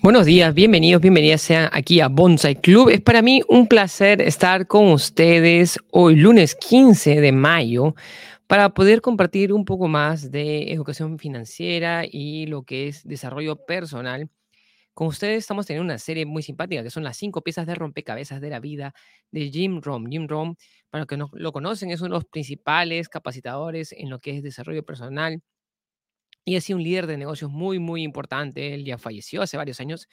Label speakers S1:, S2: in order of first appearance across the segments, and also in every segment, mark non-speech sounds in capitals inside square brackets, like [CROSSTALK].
S1: Buenos días, bienvenidos, bienvenidas sean aquí a Bonsai Club. Es para mí un placer estar con ustedes hoy, lunes 15 de mayo, para poder compartir un poco más de educación financiera y lo que es desarrollo personal. Con ustedes estamos teniendo una serie muy simpática que son las cinco piezas de rompecabezas de la vida de Jim Rohn. Jim Rohn, para los que no lo conocen, es uno de los principales capacitadores en lo que es desarrollo personal y ha sido un líder de negocios muy, muy importante. Él ya falleció hace varios años,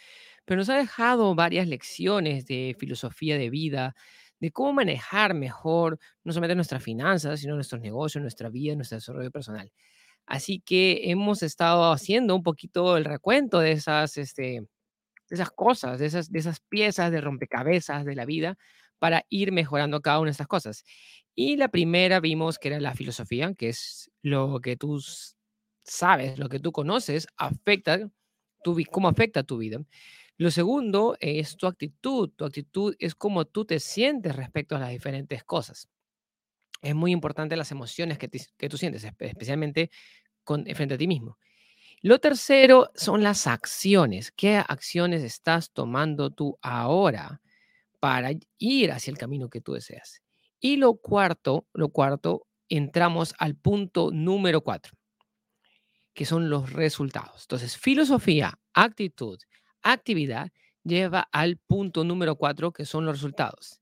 S1: pero nos ha dejado varias lecciones de filosofía de vida, de cómo manejar mejor no solamente nuestras finanzas, sino nuestros negocios, nuestra vida, nuestro desarrollo personal. Así que hemos estado haciendo un poquito el recuento de esas, este, de esas cosas, de esas, de esas piezas de rompecabezas de la vida para ir mejorando cada una de estas cosas. Y la primera vimos que era la filosofía, que es lo que tú sabes, lo que tú conoces, afecta tu, cómo afecta tu vida. Lo segundo es tu actitud. Tu actitud es cómo tú te sientes respecto a las diferentes cosas. Es muy importante las emociones que, que tú sientes, especialmente con, frente a ti mismo. Lo tercero son las acciones. ¿Qué acciones estás tomando tú ahora para ir hacia el camino que tú deseas? Y lo cuarto, lo cuarto, entramos al punto número cuatro que son los resultados. Entonces, filosofía, actitud, actividad lleva al punto número cuatro, que son los resultados.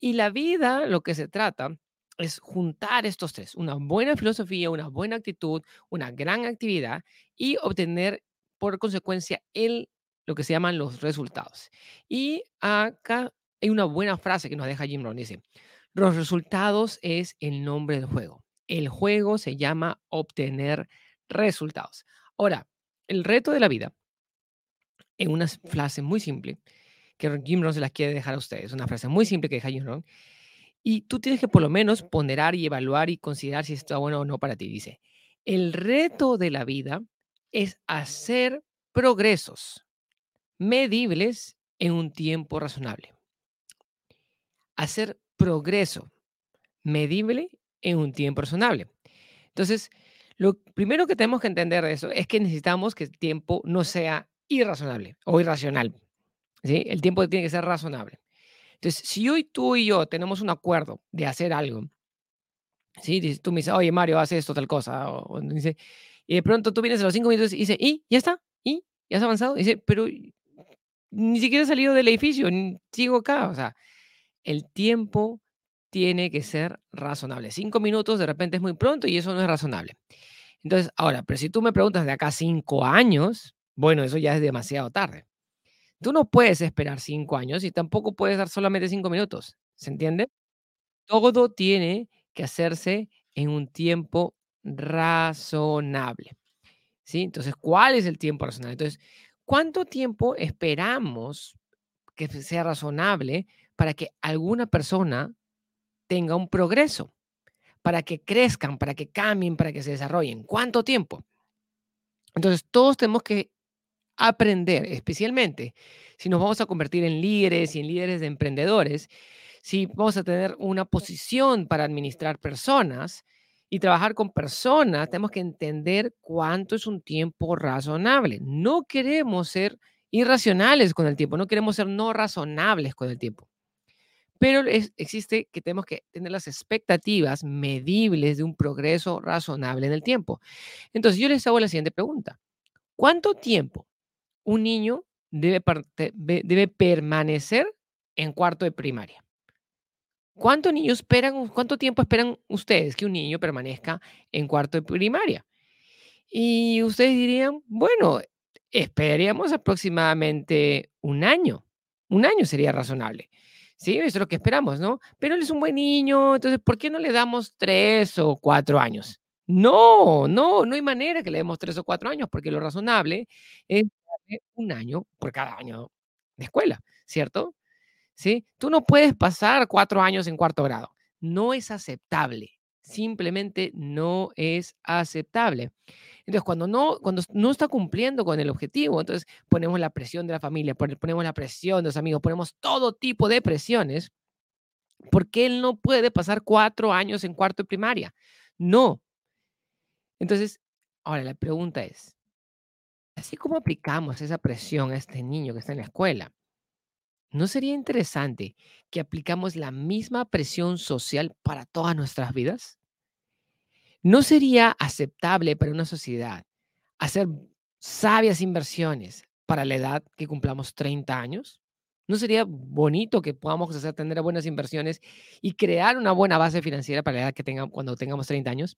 S1: Y la vida, lo que se trata es juntar estos tres, una buena filosofía, una buena actitud, una gran actividad y obtener por consecuencia el, lo que se llaman los resultados. Y acá hay una buena frase que nos deja Jim Rohn, dice, los resultados es el nombre del juego. El juego se llama obtener resultados. Ahora, el reto de la vida, en una frase muy simple, que Jim Rohn se las quiere dejar a ustedes, una frase muy simple que deja Jim Rohn, y tú tienes que por lo menos ponderar y evaluar y considerar si está bueno o no para ti. Dice, el reto de la vida es hacer progresos medibles en un tiempo razonable. Hacer progreso medible en un tiempo razonable. Entonces, lo primero que tenemos que entender de eso es que necesitamos que el tiempo no sea irrazonable o irracional. ¿sí? El tiempo tiene que ser razonable. Entonces, si hoy tú y yo tenemos un acuerdo de hacer algo, ¿sí? tú me dices, oye, Mario, haz esto, tal cosa, o, dice, y de pronto tú vienes a los cinco minutos y dices, ¿y? ¿Ya está? ¿Y? ¿Ya has avanzado? dice, pero ni siquiera he salido del edificio, sigo acá. O sea, el tiempo tiene que ser razonable. Cinco minutos de repente es muy pronto y eso no es razonable. Entonces, ahora, pero si tú me preguntas de acá cinco años, bueno, eso ya es demasiado tarde. Tú no puedes esperar cinco años y tampoco puedes dar solamente cinco minutos. ¿Se entiende? Todo tiene que hacerse en un tiempo razonable. ¿Sí? Entonces, ¿cuál es el tiempo razonable? Entonces, ¿cuánto tiempo esperamos que sea razonable para que alguna persona tenga un progreso, para que crezcan, para que cambien, para que se desarrollen. ¿Cuánto tiempo? Entonces, todos tenemos que aprender, especialmente si nos vamos a convertir en líderes y en líderes de emprendedores, si vamos a tener una posición para administrar personas y trabajar con personas, tenemos que entender cuánto es un tiempo razonable. No queremos ser irracionales con el tiempo, no queremos ser no razonables con el tiempo. Pero existe que tenemos que tener las expectativas medibles de un progreso razonable en el tiempo. Entonces, yo les hago la siguiente pregunta. ¿Cuánto tiempo un niño debe, permanecer en cuarto de primaria? ¿Cuánto, niños esperan, ¿Cuánto tiempo esperan ustedes que un niño permanezca en cuarto de primaria? Y ustedes dirían, bueno, esperaríamos aproximadamente un año. Un año sería razonable. Sí, eso es lo que esperamos, ¿no? Pero él es un buen niño, entonces, ¿por qué no le damos tres o cuatro años? No, no, no hay manera que le demos tres o cuatro años, porque lo razonable es un año por cada año de escuela, ¿cierto? ¿Sí? Tú no puedes pasar cuatro años en cuarto grado. No es aceptable. Simplemente no es aceptable. Entonces, cuando no, cuando no está cumpliendo con el objetivo, entonces ponemos la presión de la familia, ponemos la presión de los amigos, ponemos todo tipo de presiones, porque él no puede pasar cuatro años en cuarto de primaria. No. Entonces, ahora la pregunta es, Así como aplicamos esa presión a este niño que está en la escuela, ¿no sería interesante que aplicamos la misma presión social para todas nuestras vidas? ¿No sería aceptable para una sociedad hacer sabias inversiones para la edad que cumplamos 30 años? ¿No sería bonito que podamos hacer tener buenas inversiones y crear una buena base financiera para la edad que tengamos cuando tengamos 30 años?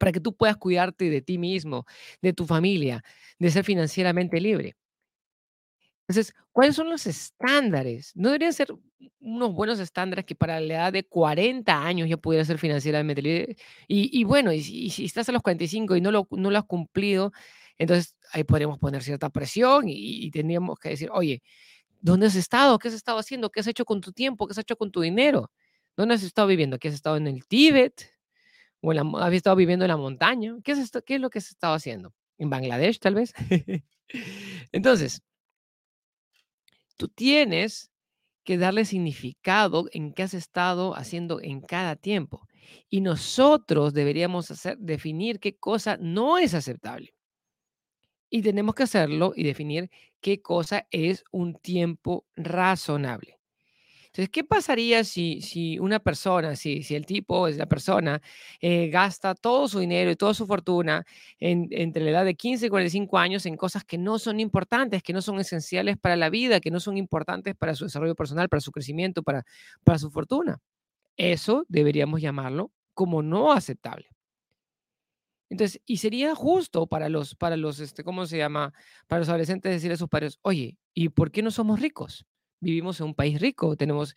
S1: Para que tú puedas cuidarte de ti mismo, de tu familia, de ser financieramente libre. Entonces, ¿cuáles son los estándares? ¿No deberían ser unos buenos estándares que para la edad de 40 años ya pudiera ser financieramente libre? Y, y bueno, y si, estás a los 45 y no lo, no lo has cumplido, entonces ahí podríamos poner cierta presión y, tendríamos que decir, oye, ¿dónde has estado? ¿Qué has estado haciendo? ¿Qué has hecho con tu tiempo? ¿Qué has hecho con tu dinero? ¿Dónde has estado viviendo? ¿Qué has estado en el Tíbet? ¿O en la, has estado viviendo en la montaña? ¿Qué, has ¿Qué es lo que has estado haciendo? ¿En Bangladesh, tal vez? [LAUGHS] Entonces, tú tienes que darle significado en qué has estado haciendo en cada tiempo. Y nosotros deberíamos hacer, definir qué cosa no es aceptable. Y tenemos que hacerlo y definir qué cosa es un tiempo razonable. Entonces, ¿qué pasaría si, si una persona, si, si el tipo, es la persona, eh, gasta todo su dinero y toda su fortuna en- entre la edad de 15 y 45 años en cosas que no son importantes, que no son esenciales para la vida, que no son importantes para su desarrollo personal, para su crecimiento, para, para su fortuna? Eso deberíamos llamarlo como no aceptable. Entonces, y sería justo para los, para los, este, ¿cómo se llama? Para los adolescentes decirle a sus padres, oye, ¿y por qué no somos ricos? Vivimos en un país rico, tenemos,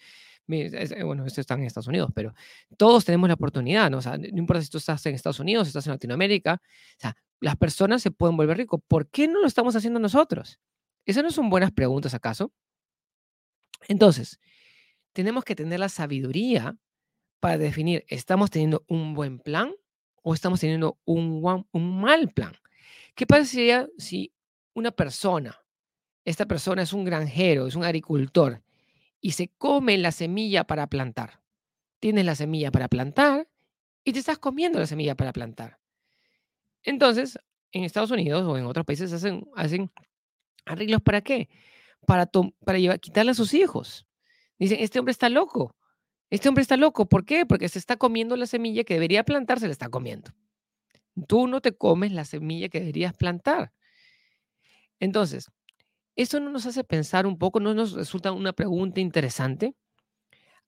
S1: eh, bueno, esto está en Estados Unidos, pero todos tenemos la oportunidad, ¿no? O sea, no importa si tú estás en Estados Unidos, estás en Latinoamérica, o sea, las personas se pueden volver ricos. ¿Por qué no lo estamos haciendo nosotros? ¿Esas no son buenas preguntas acaso? Entonces, tenemos que tener la sabiduría para definir, ¿estamos teniendo un buen plan o estamos teniendo un, un mal plan? ¿Qué pasaría si una persona, esta persona es un granjero, es un agricultor y se come la semilla para plantar? Tienes la semilla para plantar y te estás comiendo la semilla para plantar. Entonces, en Estados Unidos o en otros países hacen, arreglos para qué? Para, para llevar, quitarle a sus hijos. Dicen, este hombre está loco. Este hombre está loco. ¿Por qué? Porque se está comiendo la semilla que debería plantar, se la está comiendo. Tú no te comes la semilla que deberías plantar. Entonces, eso no nos hace pensar un poco, no nos resulta una pregunta interesante.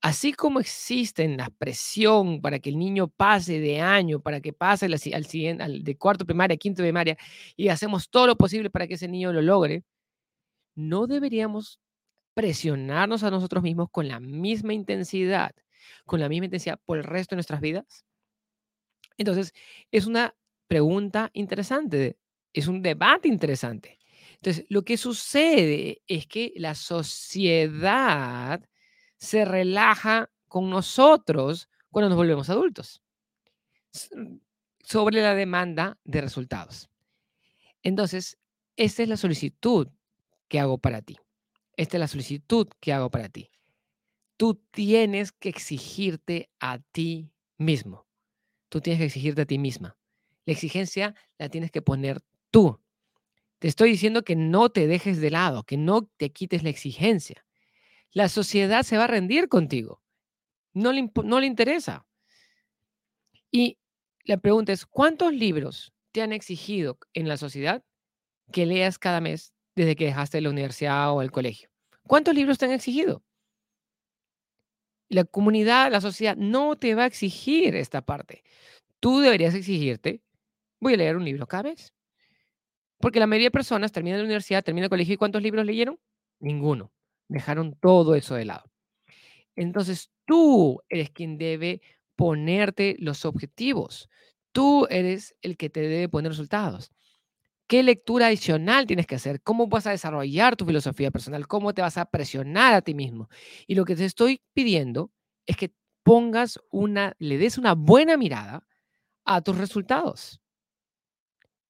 S1: Así como existe la presión para que el niño pase de año, para que pase al siguiente, al de cuarto primaria, quinto primaria, y hacemos todo lo posible para que ese niño lo logre, no deberíamos presionarnos a nosotros mismos con la misma intensidad, con la misma intensidad por el resto de nuestras vidas. Entonces, es una pregunta interesante, es un debate interesante. Entonces, lo que sucede es que la sociedad se relaja con nosotros cuando nos volvemos adultos sobre la demanda de resultados. Entonces, esta es la solicitud que hago para ti. Esta es la solicitud que hago para ti. Tú tienes que exigirte a ti mismo. Tú tienes que exigirte a ti misma. La exigencia la tienes que poner tú. Te estoy diciendo que no te dejes de lado, que no te quites la exigencia. La sociedad se va a rendir contigo. No le, no le interesa. Y la pregunta es, ¿cuántos libros te han exigido en la sociedad que leas cada mes desde que dejaste la universidad o el colegio? ¿Cuántos libros te han exigido? La comunidad, la sociedad no te va a exigir esta parte. Tú deberías exigirte, voy a leer un libro cada vez. Porque la mayoría de personas terminan la universidad, terminan el colegio y ¿cuántos libros leyeron? Ninguno. Dejaron todo eso de lado. Entonces tú eres quien debe ponerte los objetivos. Tú eres el que te debe poner resultados. ¿Qué lectura adicional tienes que hacer? ¿Cómo vas a desarrollar tu filosofía personal? ¿Cómo te vas a presionar a ti mismo? Y lo que te estoy pidiendo es que pongas una, le des una buena mirada a tus resultados.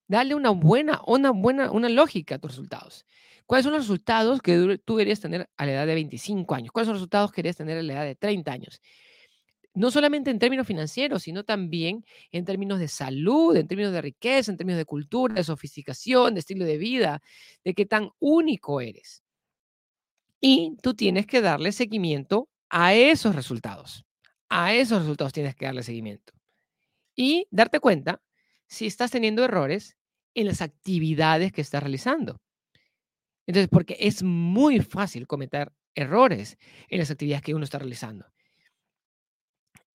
S1: Dale una buena, una buena, una lógica a tus resultados. ¿Cuáles son los resultados que tú deberías tener a la edad de 25 años? ¿Cuáles son los resultados que deberías tener a la edad de 30 años? no solamente en términos financieros, sino también en términos de salud, en términos de riqueza, en términos de cultura, de sofisticación, de estilo de vida, de qué tan único eres. Y tú tienes que darle seguimiento a esos resultados. A esos resultados tienes que darle seguimiento. Y darte cuenta si estás teniendo errores en las actividades que estás realizando. Entonces, porque es muy fácil cometer errores en las actividades que uno está realizando.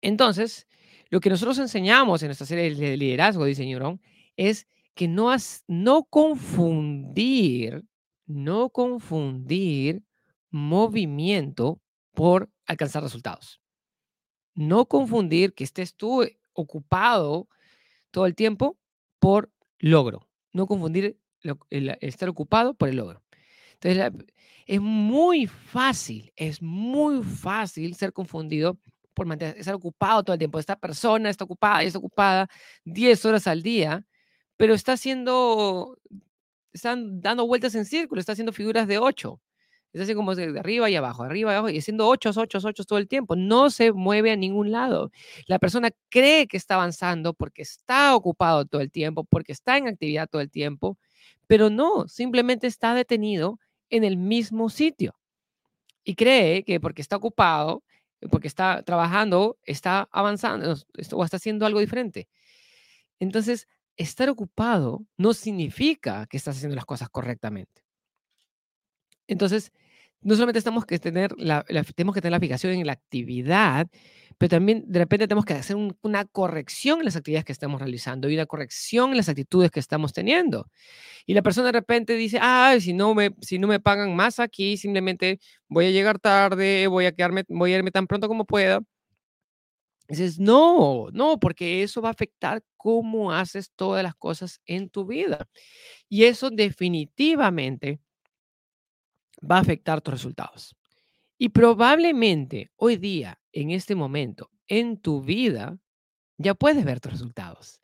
S1: Entonces, lo que nosotros enseñamos en nuestra serie de liderazgo, dice Neuron, es que no, has, no confundir, no confundir movimiento por alcanzar resultados. No confundir que estés tú ocupado todo el tiempo por logro. No confundir el, estar ocupado por el logro. Entonces, es muy fácil, es muy fácil ser confundido por mantener, estar ocupado todo el tiempo. Esta persona está ocupada está ocupada 10 horas al día, pero está haciendo, están dando vueltas en círculo, está haciendo figuras de 8. Es así como de arriba y abajo, arriba y abajo, y haciendo 8, 8, 8 todo el tiempo. No se mueve a ningún lado. La persona cree que está avanzando porque está ocupado todo el tiempo, porque está en actividad todo el tiempo, pero no, simplemente está detenido en el mismo sitio. Y cree que porque está ocupado, porque está trabajando, está avanzando o está haciendo algo diferente. Entonces, estar ocupado no significa que estás haciendo las cosas correctamente. Entonces, no solamente tenemos que tener la, tenemos que tener la fijación en la actividad, pero también de repente tenemos que hacer una corrección en las actividades que estamos realizando y una corrección en las actitudes que estamos teniendo. Y la persona de repente dice, ah, si no me, si no me pagan más aquí, simplemente voy a llegar tarde, voy a quedarme, voy a irme tan pronto como pueda. dices, no, no, porque eso va a afectar cómo haces todas las cosas en tu vida. Y eso definitivamente va a afectar tus resultados. Y probablemente hoy día, en este momento, en tu vida, ya puedes ver tus resultados.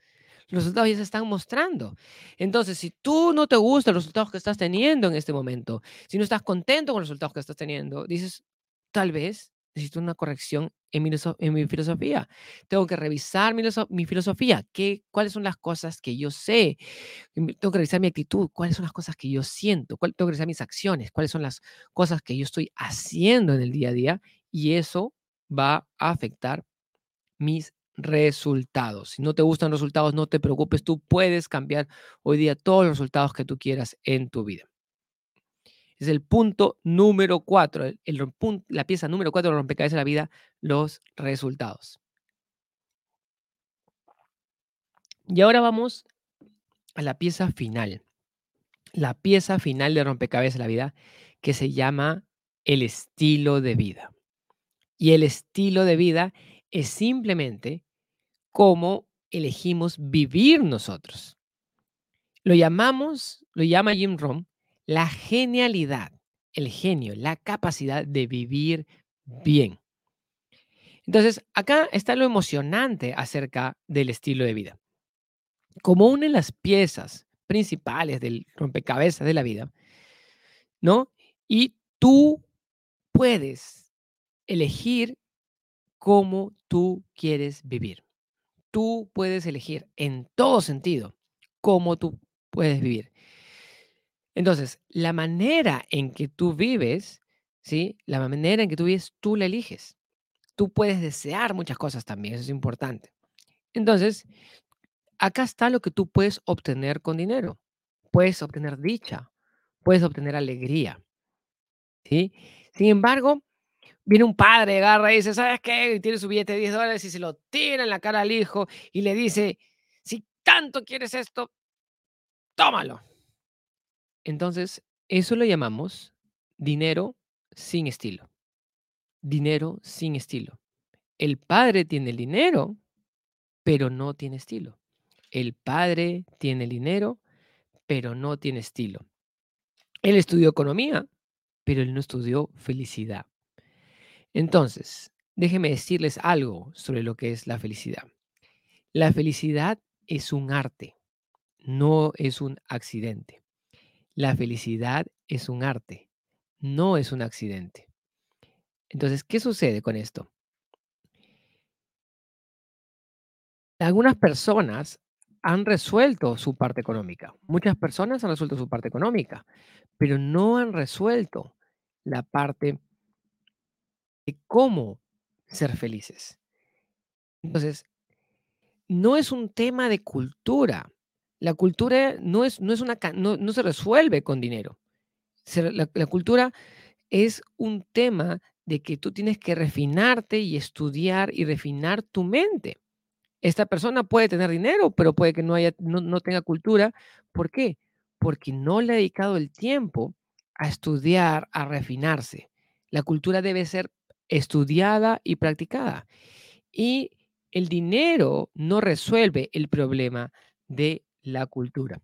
S1: Los resultados ya se están mostrando. Entonces, si tú no te gustan los resultados que estás teniendo en este momento, si no estás contento con los resultados que estás teniendo, dices, tal vez necesito una corrección en mi, en mi filosofía. Tengo que revisar mi, mi filosofía. ¿Qué, ¿Cuáles son las cosas que yo sé? Tengo que revisar mi actitud. ¿Cuáles son las cosas que yo siento? ¿Cuál, tengo que revisar mis acciones. ¿Cuáles son las cosas que yo estoy haciendo en el día a día? Y eso va a afectar mis resultados. Si no te gustan los resultados, no te preocupes. Tú puedes cambiar hoy día todos los resultados que tú quieras en tu vida. Es el punto número cuatro, el, la pieza número cuatro de rompecabezas de la vida, los resultados. Y ahora vamos a la pieza final. La pieza final de rompecabezas de la vida que se llama el estilo de vida. Y el estilo de vida es simplemente cómo elegimos vivir nosotros. Lo llamamos, lo llama Jim Rohn, la genialidad, el genio, la capacidad de vivir bien. Entonces, acá está lo emocionante acerca del estilo de vida. Como una de las piezas principales del rompecabezas de la vida, ¿no? Y tú puedes elegir cómo tú quieres vivir. Tú puedes elegir en todo sentido cómo tú puedes vivir. Entonces, la manera en que tú vives, ¿sí? La manera en que tú vives, tú la eliges. Tú puedes desear muchas cosas también, eso es importante. Entonces, acá está lo que tú puedes obtener con dinero. Puedes obtener dicha, puedes obtener alegría. ¿sí? Sin embargo, viene un padre, agarra y dice, ¿sabes qué? Y tiene su billete de 10 dólares y se lo tira en la cara al hijo y le dice, si tanto quieres esto, tómalo. Entonces, eso lo llamamos dinero sin estilo. Dinero sin estilo. El padre tiene el dinero, pero no tiene estilo. El padre tiene el dinero, pero no tiene estilo. Él estudió economía, pero él no estudió felicidad. Entonces, déjenme decirles algo sobre lo que es la felicidad. La felicidad es un arte, no es un accidente. La felicidad es un arte, no es un accidente. Entonces, ¿qué sucede con esto? Algunas personas han resuelto su parte económica. Muchas personas han resuelto su parte económica, pero no han resuelto la parte de cómo ser felices. Entonces, no es un tema de cultura. La cultura no, es, no, es una, no, no se resuelve con dinero. la, la cultura es un tema de que tú tienes que refinarte y estudiar y refinar tu mente. Esta persona puede tener dinero, pero puede que no, haya, no, tenga cultura. ¿Por qué? Porque no le ha dedicado el tiempo a estudiar, a refinarse. La cultura debe ser estudiada y practicada. Y el dinero no resuelve el problema de la cultura.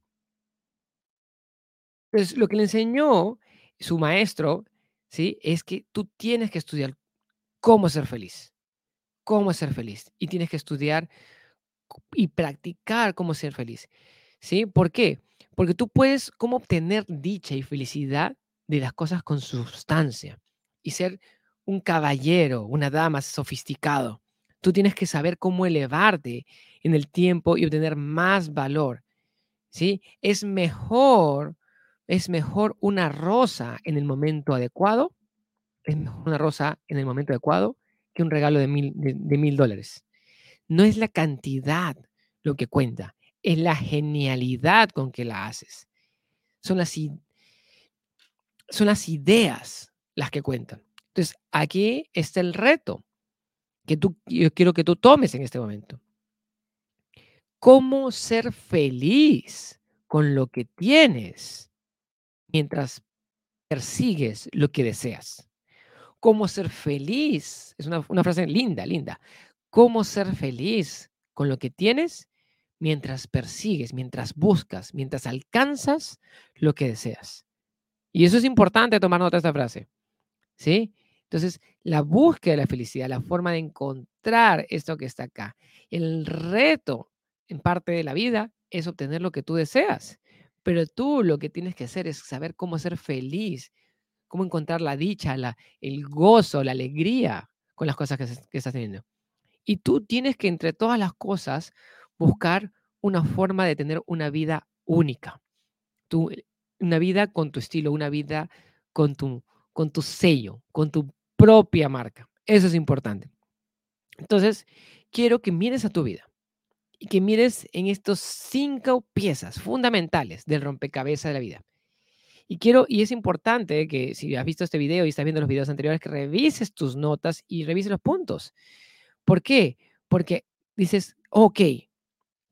S1: Entonces, lo que le enseñó su maestro, ¿sí? Es que tú tienes que estudiar cómo ser feliz cómo ser feliz y tienes que estudiar y practicar cómo ser feliz. ¿Sí? ¿Por qué? Porque tú puedes cómo obtener dicha y felicidad de las cosas con sustancia y ser un caballero, una dama sofisticado. Tú tienes que saber cómo elevarte en el tiempo y obtener más valor. ¿Sí? Es mejor, es mejor una rosa en el momento adecuado, es mejor una rosa en el momento adecuado que un regalo de mil, de, mil dólares. No es la cantidad lo que cuenta, es la genialidad con que la haces. Son las, son las ideas las que cuentan. Entonces, aquí está el reto que tú, yo quiero que tú tomes en este momento. ¿Cómo ser feliz con lo que tienes mientras persigues lo que deseas? cómo ser feliz. Es una, frase linda, linda. Cómo ser feliz con lo que tienes mientras persigues, mientras buscas, mientras alcanzas lo que deseas. Y eso es importante tomar nota de esta frase. ¿Sí? Entonces, la búsqueda de la felicidad, la forma de encontrar esto que está acá. El reto en parte de la vida es obtener lo que tú deseas. Pero tú lo que tienes que hacer es saber cómo ser feliz cómo encontrar la dicha, la, el gozo, la alegría con las cosas que, estás teniendo. Y tú tienes que, entre todas las cosas, buscar una forma de tener una vida única. Tu, una vida con tu estilo, una vida con tu, con tu sello, con tu propia marca. Eso es importante. Entonces, quiero que mires a tu vida y que mires en estos cinco piezas fundamentales del rompecabezas de la vida. Y quiero, y es importante que si has visto este video y estás viendo los videos anteriores, que revises tus notas y revises los puntos. ¿Por qué? Porque dices, ok,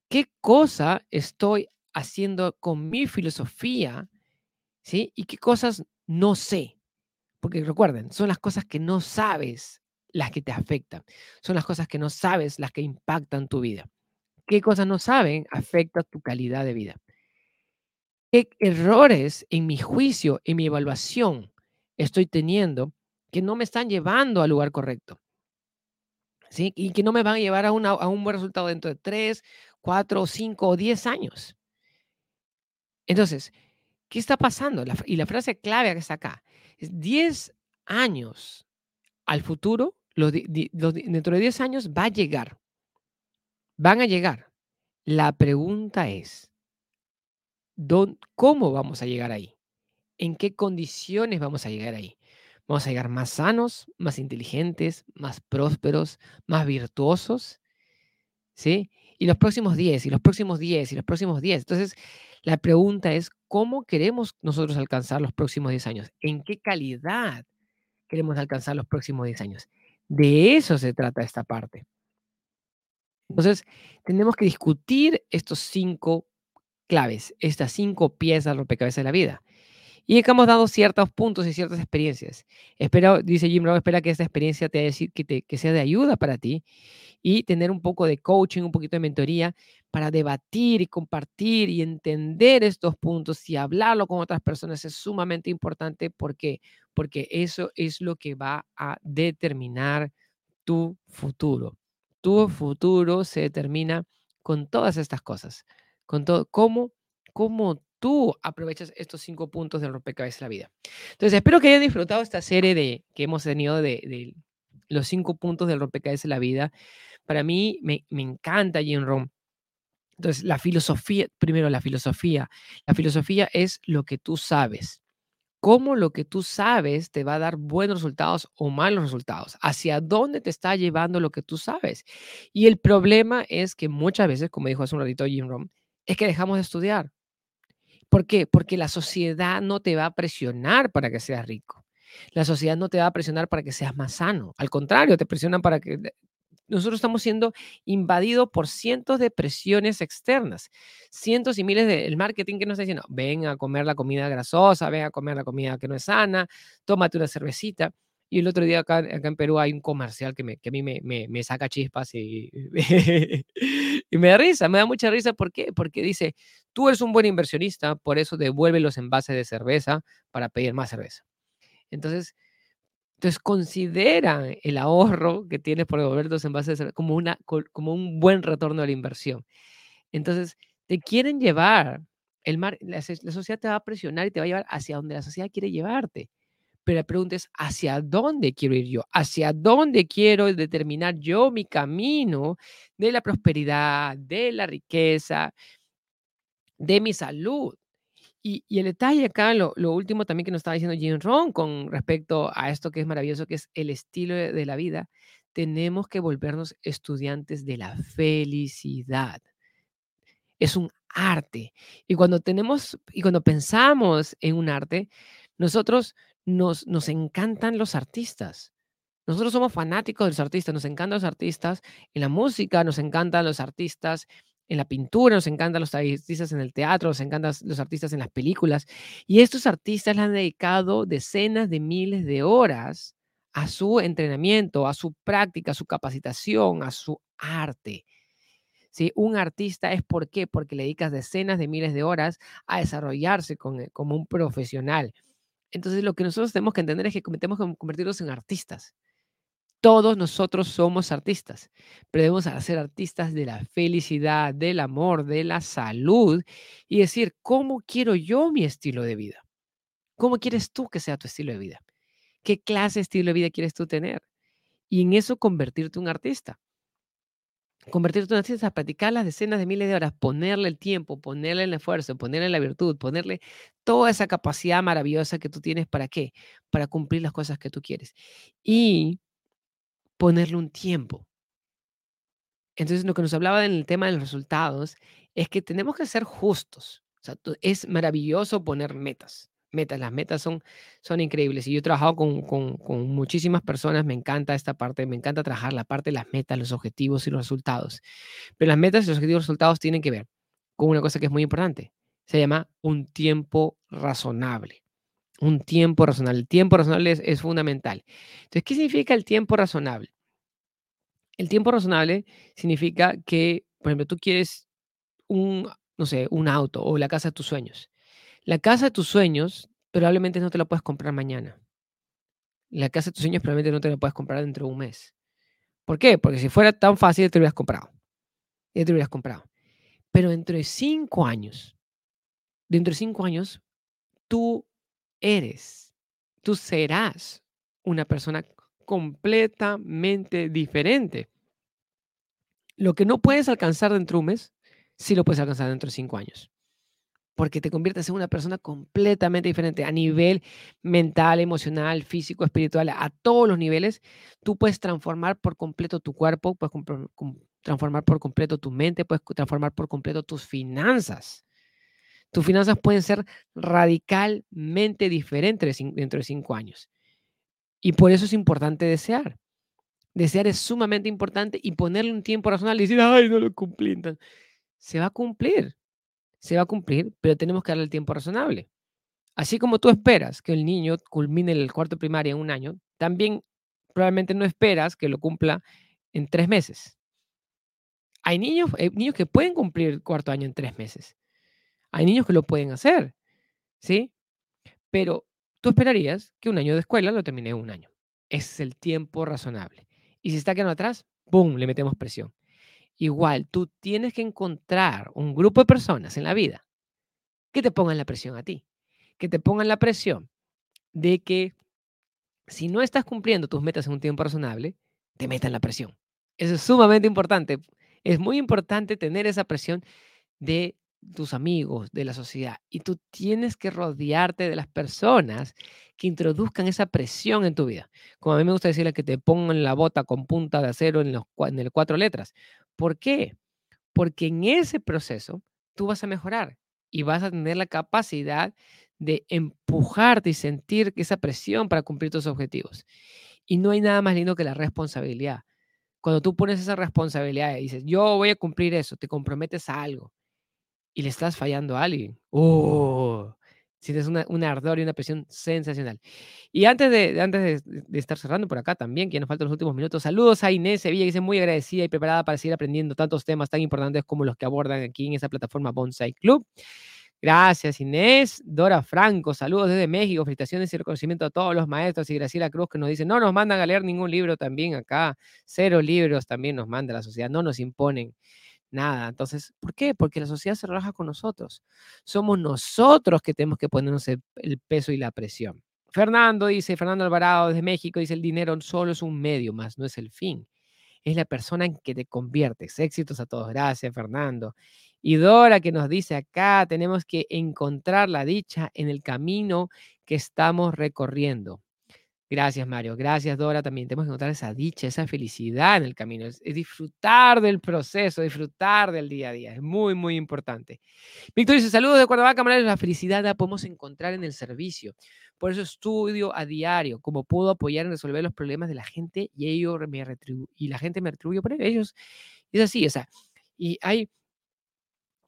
S1: ¿qué cosa estoy haciendo con mi filosofía? ¿Sí? Y qué cosas no sé. Porque recuerden, son las cosas que no sabes las que te afectan. Son las cosas que no sabes las que impactan tu vida. ¿Qué cosas no saben afecta tu calidad de vida? ¿Qué errores en mi juicio, en mi evaluación estoy teniendo que no me están llevando al lugar correcto? ¿Sí? Y que no me van a llevar a, a un buen resultado dentro de tres, cuatro, cinco o diez años. Entonces, ¿qué está pasando? y la frase clave que está acá es 10 años al futuro, dentro de 10 años va a llegar. Van a llegar. La pregunta es, ¿Cómo vamos a llegar ahí? ¿En qué condiciones vamos a llegar ahí? ¿Vamos a llegar más sanos, más inteligentes, más prósperos, más virtuosos? ¿Sí? Y los próximos 10, y los próximos 10, y los próximos 10. Entonces, la pregunta es, ¿cómo queremos nosotros alcanzar los próximos 10 años? ¿En qué calidad queremos alcanzar los próximos 10 años? De eso se trata esta parte. Entonces, tenemos que discutir estos cinco claves, estas cinco piezas del rompecabezas de la vida. Y que hemos dado ciertos puntos y ciertas experiencias. Espero, dice Jim Rohn, espera que esta experiencia te, que, te, que sea de ayuda para ti y tener un poco de coaching, un poquito de mentoría para debatir y compartir y entender estos puntos y hablarlo con otras personas es sumamente importante porque porque eso es lo que va a determinar tu futuro. Tu futuro se determina con todas estas cosas con todo, cómo, cómo tú aprovechas estos cinco puntos del rompecabezas de la vida. Entonces, espero que hayan disfrutado esta serie de, que hemos tenido de, los cinco puntos del rompecabezas de la vida. para mí me, me encanta Jim Rohn. Entonces, la filosofía, primero la filosofía. La filosofía es lo que tú sabes. Cómo lo que tú sabes te va a dar buenos resultados o malos resultados. Hacia dónde te está llevando lo que tú sabes. Y el problema es que muchas veces, como dijo hace un ratito Jim Rohn, es que dejamos de estudiar. ¿Por qué? Porque la sociedad no te va a presionar para que seas rico. La sociedad no te va a presionar para que seas más sano. Al contrario, te presionan para que nosotros estamos siendo invadidos por cientos de presiones externas, cientos y miles de el marketing que nos está diciendo, ven a comer la comida grasosa, ven a comer la comida que no es sana, tómate una cervecita. Y el otro día acá, acá en Perú hay un comercial que, me, que a mí me, me, me saca chispas y, [LAUGHS] y me da risa, me da mucha risa. ¿Por qué? Porque dice, tú eres un buen inversionista, por eso devuelve los envases de cerveza para pedir más cerveza. Entonces, entonces considera el ahorro que tienes por devolver los envases como, una, como un buen retorno de la inversión. Entonces, te quieren llevar, el mar, la, sociedad te va a presionar y te va a llevar hacia donde la sociedad quiere llevarte. Pero la pregunta es, ¿hacia dónde quiero ir yo? ¿Hacia dónde quiero determinar yo mi camino de la prosperidad, de la riqueza, de mi salud? Y, el detalle acá, lo, último también que nos estaba diciendo Jim Rohn con respecto a esto que es maravilloso, que es el estilo de, la vida, tenemos que volvernos estudiantes de la felicidad. Es un arte. Y cuando tenemos, y cuando pensamos en un arte, nosotros nos, nos encantan los artistas. Nosotros somos fanáticos de los artistas, nos encantan los artistas en la música, nos encantan los artistas en la pintura, nos encantan los artistas en el teatro, nos encantan los artistas en las películas. Y estos artistas han dedicado decenas de miles de horas a su entrenamiento, a su práctica, a su capacitación, a su arte. ¿Sí? Un artista es por qué? Porque le dedicas decenas de miles de horas a desarrollarse eh, como un profesional. Entonces, lo que nosotros tenemos que entender es que tenemos que convertirnos en artistas. Todos nosotros somos artistas, pero debemos ser artistas de la felicidad, del amor, de la salud y decir, ¿cómo quiero yo mi estilo de vida? ¿Cómo quieres tú que sea tu estilo de vida? ¿Qué clase de estilo de vida quieres tú tener? Y en eso convertirte en un artista. Convertirte en un artista, practicar las decenas de miles de horas, ponerle el tiempo, ponerle el esfuerzo, ponerle la virtud, ponerle toda esa capacidad maravillosa que tú tienes. ¿Para qué? Para cumplir las cosas que tú quieres. Y ponerle un tiempo. Entonces, lo que nos hablaba en el tema de los resultados es que tenemos que ser justos. Es maravilloso poner metas. Metas, las metas son, son increíbles. Y yo he trabajado con, con, con muchísimas personas, me encanta esta parte, me encanta trabajar la parte de las metas, los objetivos y los resultados. Pero las metas y los objetivos y los resultados tienen que ver con una cosa que es muy importante. Se llama un tiempo razonable un tiempo razonable. El tiempo razonable es, fundamental. Entonces, ¿qué significa el tiempo razonable? El tiempo razonable significa que, por ejemplo, tú quieres un, no sé, un auto o la casa de tus sueños. La casa de tus sueños probablemente no te la puedes comprar mañana. La casa de tus sueños probablemente no te la puedes comprar dentro de un mes. ¿Por qué? Porque si fuera tan fácil, te lo hubieras comprado. Ya te lo hubieras comprado. Pero dentro de cinco años, dentro de cinco años, tú eres, tú serás una persona completamente diferente. Lo que no puedes alcanzar dentro de un mes, sí lo puedes alcanzar dentro de cinco años. Porque te conviertes en una persona completamente diferente a nivel mental, emocional, físico, espiritual, a todos los niveles. Tú puedes transformar por completo tu cuerpo, puedes transformar por completo tu mente, puedes transformar por completo tus finanzas. Tus finanzas pueden ser radicalmente diferentes dentro de cinco años. Y por eso es importante desear. Desear es sumamente importante y ponerle un tiempo razonable y decir, ay, no lo cumplí. se va a cumplir, se va a cumplir, pero tenemos que darle el tiempo razonable. Así como tú esperas que el niño culmine el cuarto primaria en un año, también probablemente no esperas que lo cumpla en tres meses. Hay niños, hay niños que pueden cumplir el cuarto año en tres meses. Hay niños que lo pueden hacer, ¿sí? Pero tú esperarías que un año de escuela lo termine en un año. Es el tiempo razonable. Y si está quedando atrás, ¡pum!, le metemos presión. Igual, tú tienes que encontrar un grupo de personas en la vida que te pongan la presión a ti, que te pongan la presión de que si no estás cumpliendo tus metas en un tiempo razonable, te metan la presión. Eso es sumamente importante. Es muy importante tener esa presión de tus amigos, de la sociedad. Y tú tienes que rodearte de las personas que introduzcan esa presión en tu vida. Como a mí me gusta decirle que te pongan la bota con punta de acero en, los, en el cuatro letras. ¿Por qué? Porque en ese proceso tú vas a mejorar y vas a tener la capacidad de empujarte y sentir esa presión para cumplir tus objetivos. Y no hay nada más lindo que la responsabilidad. Cuando tú pones esa responsabilidad y dices, yo voy a cumplir eso, te comprometes a algo y le estás fallando a alguien. ¡Oh! Sientes una, un ardor y una presión sensacional. Y antes, de, antes de, estar cerrando por acá también, que nos faltan los últimos minutos, saludos a Inés Sevilla, que dice muy agradecida y preparada para seguir aprendiendo tantos temas tan importantes como los que abordan aquí en esa plataforma Bonsai Club. Gracias, Inés. Dora Franco, saludos desde México. Felicitaciones y reconocimiento a todos los maestros. Y Graciela Cruz, que nos dice: No nos mandan a leer ningún libro también acá. Cero libros también nos manda la sociedad. No nos imponen nada. Entonces, ¿por qué? Porque la sociedad se relaja con nosotros. Somos nosotros que tenemos que ponernos el, peso y la presión. Fernando dice, Fernando Alvarado desde México dice, el dinero solo es un medio más, no es el fin. Es la persona en que te conviertes. Éxitos a todos. Gracias, Fernando. Y Dora que nos dice acá, tenemos que encontrar la dicha en el camino que estamos recorriendo. Gracias, Mario. Gracias, Dora. También tenemos que encontrar esa dicha, esa felicidad en el camino. Es, disfrutar del proceso, disfrutar del día a día. Es muy, muy importante. Víctor dice, saludos de Cuernavaca, La felicidad la podemos encontrar en el servicio. Por eso estudio a diario cómo puedo apoyar en resolver los problemas de la gente y, ello me y la gente me retribuye por ellos. Es así, o sea, y hay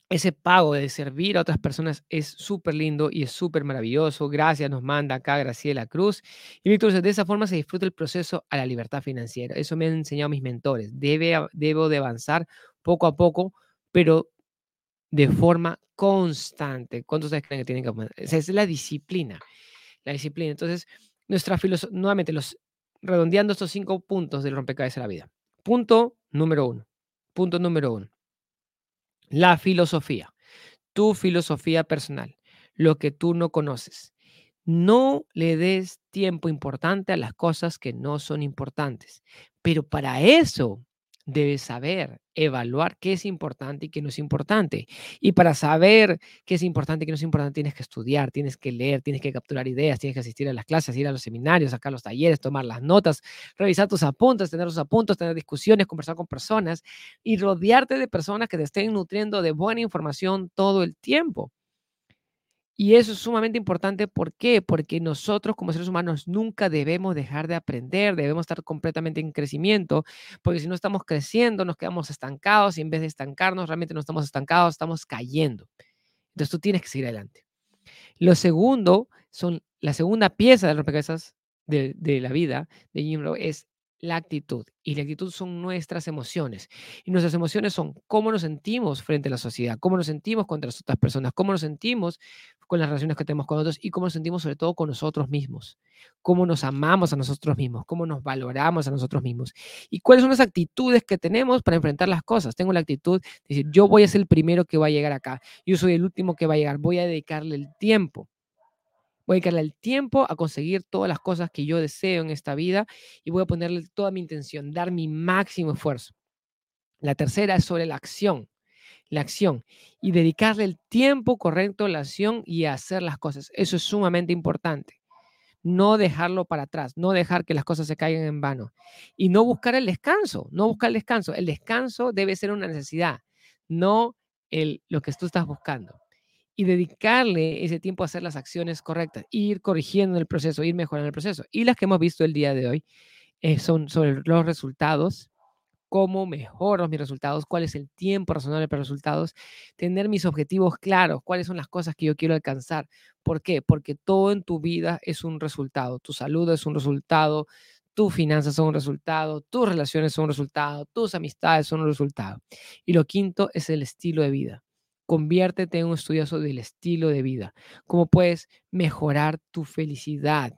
S1: ese pago de servir a otras personas es súper lindo y es súper maravilloso. Gracias, nos manda acá Graciela Cruz. Y Víctor, de esa forma se disfruta el proceso a la libertad financiera. Eso me han enseñado mis mentores. Debe, debo de avanzar poco a poco, pero de forma constante. ¿Cuántos ustedes creen que tienen que avanzar? Esa es la disciplina. La disciplina. Entonces, nuestra filosofía, nuevamente, los, redondeando estos cinco puntos del rompecabezas de la vida. Punto número uno. Punto número uno la filosofía, tu filosofía personal, lo que tú no conoces. No le des tiempo importante a las cosas que no son importantes. Pero para eso debes saber evaluar qué es importante y qué no es importante. Y para saber qué es importante y qué no es importante, tienes que estudiar, tienes que leer, tienes que capturar ideas, tienes que asistir a las clases, ir a los seminarios, sacar los talleres, tomar las notas, revisar tus apuntes, tener los apuntes, tener discusiones, conversar con personas y rodearte de personas que te estén nutriendo de buena información todo el tiempo. Y eso es sumamente importante. ¿Por qué? Porque nosotros como seres humanos nunca debemos dejar de aprender, debemos estar completamente en crecimiento, porque si no estamos creciendo, nos quedamos estancados y en vez de estancarnos, realmente no estamos estancados, estamos cayendo. Entonces tú tienes que seguir adelante. Lo segundo, son la segunda pieza de rompecabezas de, de la vida de Jim Rohn es la actitud. Y la actitud son nuestras emociones. Y nuestras emociones son cómo nos sentimos frente a la sociedad, cómo nos sentimos contra las otras personas, cómo nos sentimos con las relaciones que tenemos con otros y cómo nos sentimos sobre todo con nosotros mismos, cómo nos amamos a nosotros mismos, cómo nos valoramos a nosotros mismos y cuáles son las actitudes que tenemos para enfrentar las cosas. Tengo la actitud de decir, yo voy a ser el primero que va a llegar acá, yo soy el último que va a llegar, voy a dedicarle el tiempo Voy a dedicarle el tiempo a conseguir todas las cosas que yo deseo en esta vida y voy a ponerle toda mi intención, dar mi máximo esfuerzo. La tercera es sobre la acción, la acción y dedicarle el tiempo correcto a la acción y a hacer las cosas. Eso es sumamente importante. No dejarlo para atrás, no dejar que las cosas se caigan en vano y no buscar el descanso, no buscar el descanso. El descanso debe ser una necesidad, no el, lo que tú estás buscando y dedicarle ese tiempo a hacer las acciones correctas, ir corrigiendo el proceso, ir mejorando el proceso. Y las que hemos visto el día de hoy eh, son sobre los resultados, cómo mejoro mis resultados, cuál es el tiempo razonable para resultados, tener mis objetivos claros, cuáles son las cosas que yo quiero alcanzar. ¿Por qué? Porque todo en tu vida es un resultado. Tu salud es un resultado, tus finanzas son un resultado, tus relaciones son un resultado, tus amistades son un resultado. Y lo quinto es el estilo de vida Conviértete en un estudioso del estilo de vida. Cómo puedes mejorar tu felicidad,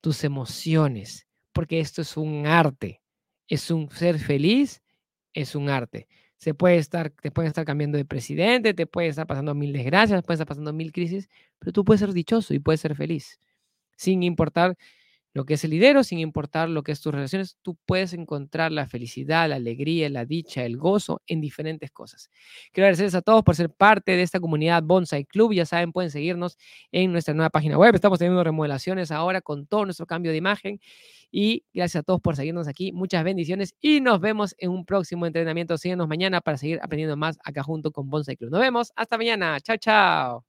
S1: tus emociones, porque esto es un arte. Es un ser feliz, es un arte. Se puede estar, te pueden estar cambiando de presidente, te puede estar pasando mil desgracias, puede estar pasando mil crisis, pero tú puedes ser dichoso y puedes ser feliz, sin importar lo que es el lidero, sin importar lo que es tus relaciones, tú puedes encontrar la felicidad, la alegría, la dicha, el gozo en diferentes cosas. Quiero agradecerles a todos por ser parte de esta comunidad Bonsai Club. Ya saben, pueden seguirnos en nuestra nueva página web. Estamos teniendo remodelaciones ahora con todo nuestro cambio de imagen. Y gracias a todos por seguirnos aquí. Muchas bendiciones y nos vemos en un próximo entrenamiento. Síguenos mañana para seguir aprendiendo más acá junto con Bonsai Club. Nos vemos. Hasta mañana. Chao, chao.